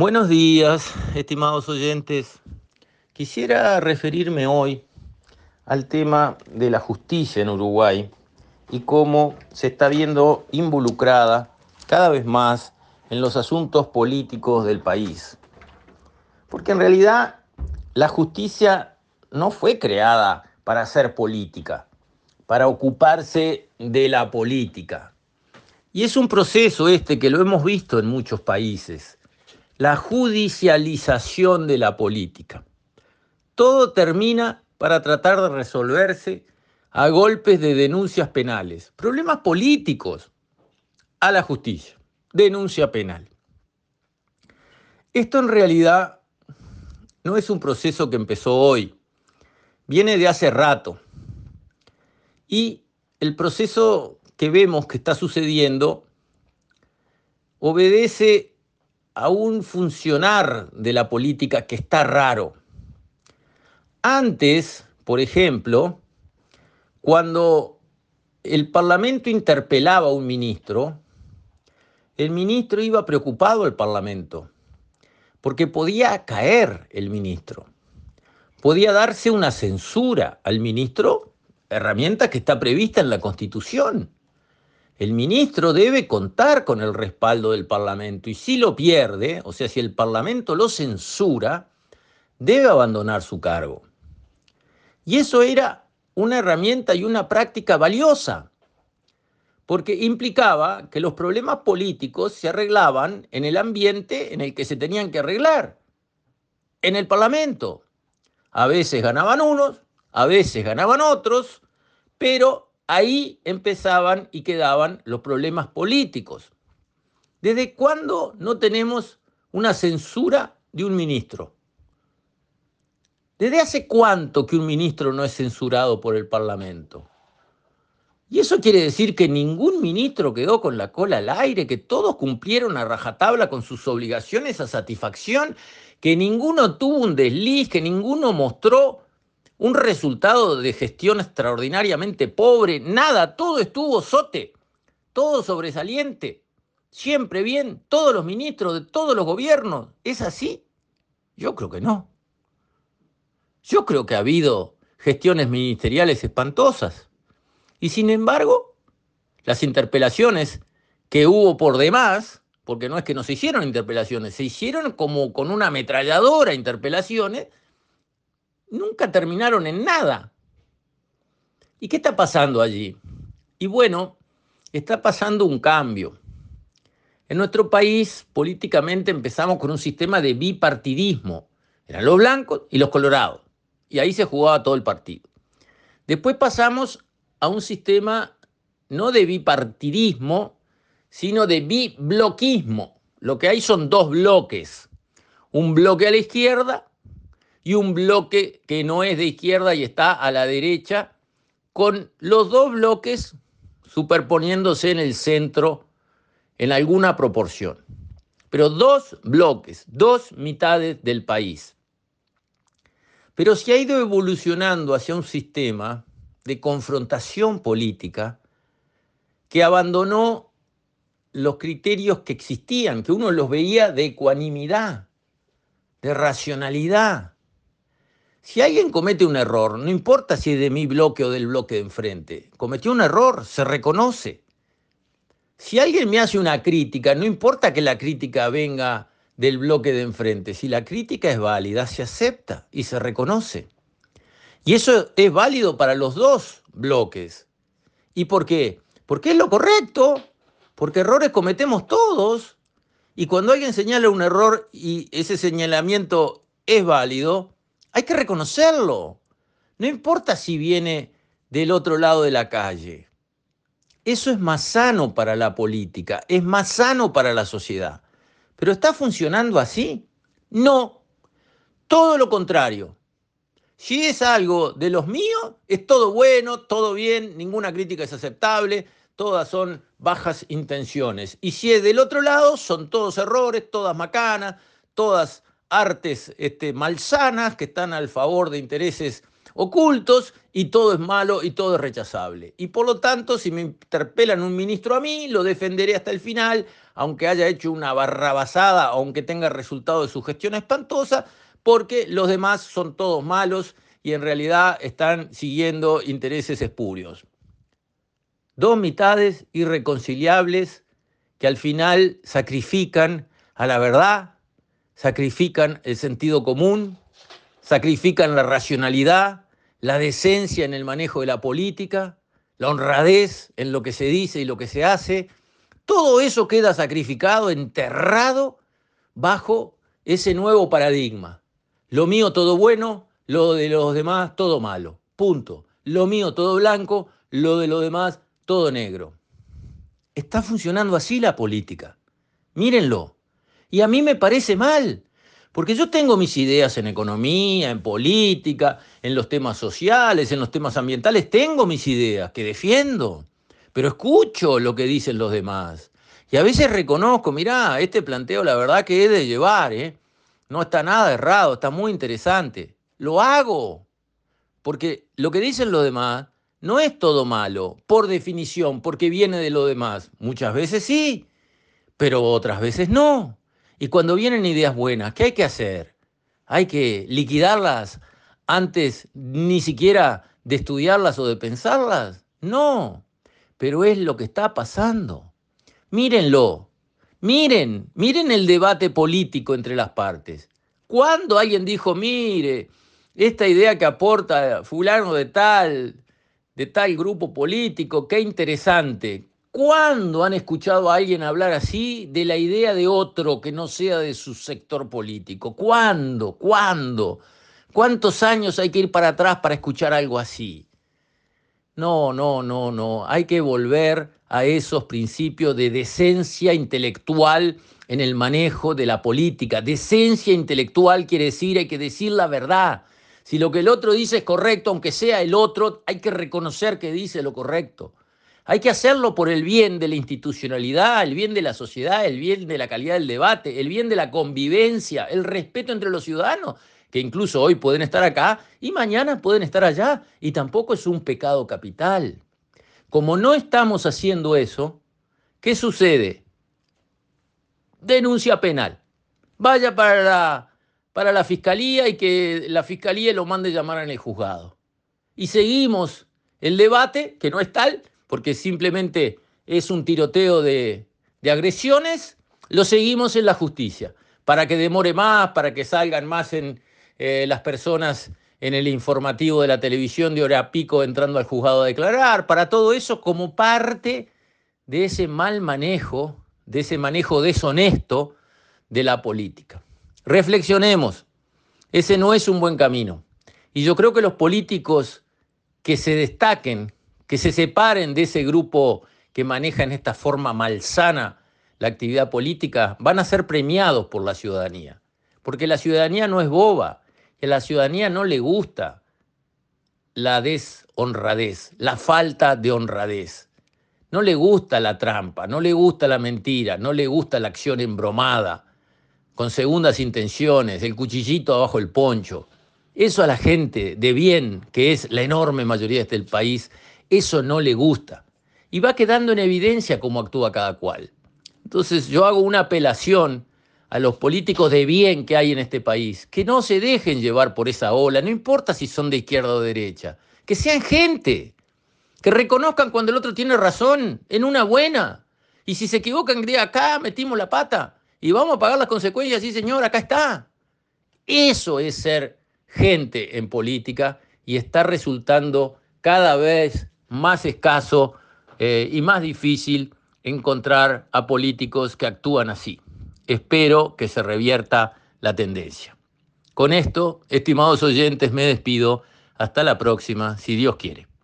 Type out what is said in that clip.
Buenos días, estimados oyentes. Quisiera referirme hoy al tema de la justicia en Uruguay y cómo se está viendo involucrada cada vez más en los asuntos políticos del país. Porque en realidad la justicia no fue creada para hacer política, para ocuparse de la política. Y es un proceso este que lo hemos visto en muchos países la judicialización de la política. Todo termina para tratar de resolverse a golpes de denuncias penales. Problemas políticos a la justicia. Denuncia penal. Esto en realidad no es un proceso que empezó hoy. Viene de hace rato. Y el proceso que vemos que está sucediendo obedece a un funcionar de la política que está raro. Antes, por ejemplo, cuando el Parlamento interpelaba a un ministro, el ministro iba preocupado al Parlamento, porque podía caer el ministro, podía darse una censura al ministro, herramienta que está prevista en la Constitución. El ministro debe contar con el respaldo del Parlamento y si lo pierde, o sea, si el Parlamento lo censura, debe abandonar su cargo. Y eso era una herramienta y una práctica valiosa, porque implicaba que los problemas políticos se arreglaban en el ambiente en el que se tenían que arreglar, en el Parlamento. A veces ganaban unos, a veces ganaban otros, pero ahí empezaban y quedaban los problemas políticos. ¿Desde cuándo no tenemos una censura de un ministro? ¿Desde hace cuánto que un ministro no es censurado por el Parlamento? Y eso quiere decir que ningún ministro quedó con la cola al aire, que todos cumplieron a rajatabla con sus obligaciones a satisfacción, que ninguno tuvo un desliz, que ninguno mostró un resultado de gestión extraordinariamente pobre, nada, todo estuvo sote, todo sobresaliente, siempre bien, todos los ministros de todos los gobiernos. ¿Es así? Yo creo que no. Yo creo que ha habido gestiones ministeriales espantosas. Y sin embargo, las interpelaciones que hubo por demás, porque no es que no se hicieron interpelaciones, se hicieron como con una ametralladora interpelaciones, nunca terminaron en nada. ¿Y qué está pasando allí? Y bueno, está pasando un cambio. En nuestro país, políticamente, empezamos con un sistema de bipartidismo. Eran los blancos y los colorados. Y ahí se jugaba todo el partido. Después pasamos a un sistema no de bipartidismo, sino de bibloquismo. Lo que hay son dos bloques. Un bloque a la izquierda y un bloque que no es de izquierda y está a la derecha, con los dos bloques superponiéndose en el centro en alguna proporción. Pero dos bloques, dos mitades del país. Pero se ha ido evolucionando hacia un sistema de confrontación política que abandonó los criterios que existían, que uno los veía de ecuanimidad, de racionalidad, si alguien comete un error, no importa si es de mi bloque o del bloque de enfrente, cometió un error, se reconoce. Si alguien me hace una crítica, no importa que la crítica venga del bloque de enfrente, si la crítica es válida, se acepta y se reconoce. Y eso es válido para los dos bloques. ¿Y por qué? Porque es lo correcto, porque errores cometemos todos. Y cuando alguien señala un error y ese señalamiento es válido, hay que reconocerlo. No importa si viene del otro lado de la calle. Eso es más sano para la política, es más sano para la sociedad. ¿Pero está funcionando así? No. Todo lo contrario. Si es algo de los míos, es todo bueno, todo bien, ninguna crítica es aceptable, todas son bajas intenciones. Y si es del otro lado, son todos errores, todas macanas, todas artes este, malsanas que están al favor de intereses ocultos y todo es malo y todo es rechazable. Y por lo tanto, si me interpelan un ministro a mí, lo defenderé hasta el final, aunque haya hecho una barrabasada, aunque tenga resultado de su gestión espantosa, porque los demás son todos malos y en realidad están siguiendo intereses espurios. Dos mitades irreconciliables que al final sacrifican a la verdad, sacrifican el sentido común, sacrifican la racionalidad, la decencia en el manejo de la política, la honradez en lo que se dice y lo que se hace. Todo eso queda sacrificado, enterrado bajo ese nuevo paradigma. Lo mío todo bueno, lo de los demás todo malo. Punto. Lo mío todo blanco, lo de los demás todo negro. Está funcionando así la política. Mírenlo. Y a mí me parece mal, porque yo tengo mis ideas en economía, en política, en los temas sociales, en los temas ambientales, tengo mis ideas que defiendo, pero escucho lo que dicen los demás. Y a veces reconozco, mirá, este planteo la verdad que he de llevar, ¿eh? no está nada errado, está muy interesante. Lo hago, porque lo que dicen los demás no es todo malo, por definición, porque viene de lo demás. Muchas veces sí, pero otras veces no. Y cuando vienen ideas buenas, ¿qué hay que hacer? ¿Hay que liquidarlas antes ni siquiera de estudiarlas o de pensarlas? No, pero es lo que está pasando. Mírenlo, miren, miren el debate político entre las partes. Cuando alguien dijo, mire, esta idea que aporta fulano de tal, de tal grupo político, qué interesante. ¿Cuándo han escuchado a alguien hablar así de la idea de otro que no sea de su sector político? ¿Cuándo? ¿Cuándo? ¿Cuántos años hay que ir para atrás para escuchar algo así? No, no, no, no. Hay que volver a esos principios de decencia intelectual en el manejo de la política. Decencia intelectual quiere decir hay que decir la verdad. Si lo que el otro dice es correcto, aunque sea el otro, hay que reconocer que dice lo correcto. Hay que hacerlo por el bien de la institucionalidad, el bien de la sociedad, el bien de la calidad del debate, el bien de la convivencia, el respeto entre los ciudadanos, que incluso hoy pueden estar acá y mañana pueden estar allá, y tampoco es un pecado capital. Como no estamos haciendo eso, ¿qué sucede? Denuncia penal. Vaya para la para la fiscalía y que la fiscalía lo mande llamar en el juzgado. Y seguimos el debate, que no es tal, porque simplemente es un tiroteo de, agresiones, lo seguimos en la justicia, para que demore más, para que salgan más en eh, las personas en el informativo de la televisión de hora pico entrando al juzgado a declarar, para todo eso como parte de ese mal manejo, de ese manejo deshonesto de la política. Reflexionemos, ese no es un buen camino. Y yo creo que los políticos que se destaquen, que se separen de ese grupo que maneja en esta forma malsana la actividad política, van a ser premiados por la ciudadanía. Porque la ciudadanía no es boba, que la ciudadanía no le gusta la deshonradez, la falta de honradez. No le gusta la trampa, no le gusta la mentira, no le gusta la acción embromada con segundas intenciones, el cuchillito abajo el poncho. Eso a la gente de bien, que es la enorme mayoría de este país, eso no le gusta. Y va quedando en evidencia cómo actúa cada cual. Entonces yo hago una apelación a los políticos de bien que hay en este país, que no se dejen llevar por esa ola, no importa si son de izquierda o derecha, que sean gente, que reconozcan cuando el otro tiene razón, en una buena. Y si se equivocan, digan acá metimos la pata y vamos a pagar las consecuencias, sí señor, acá está. Eso es ser gente en política y está resultando cada vez más escaso eh, y más difícil encontrar a políticos que actúan así. Espero que se revierta la tendencia. Con esto, estimados oyentes, me despido. Hasta la próxima, si Dios quiere.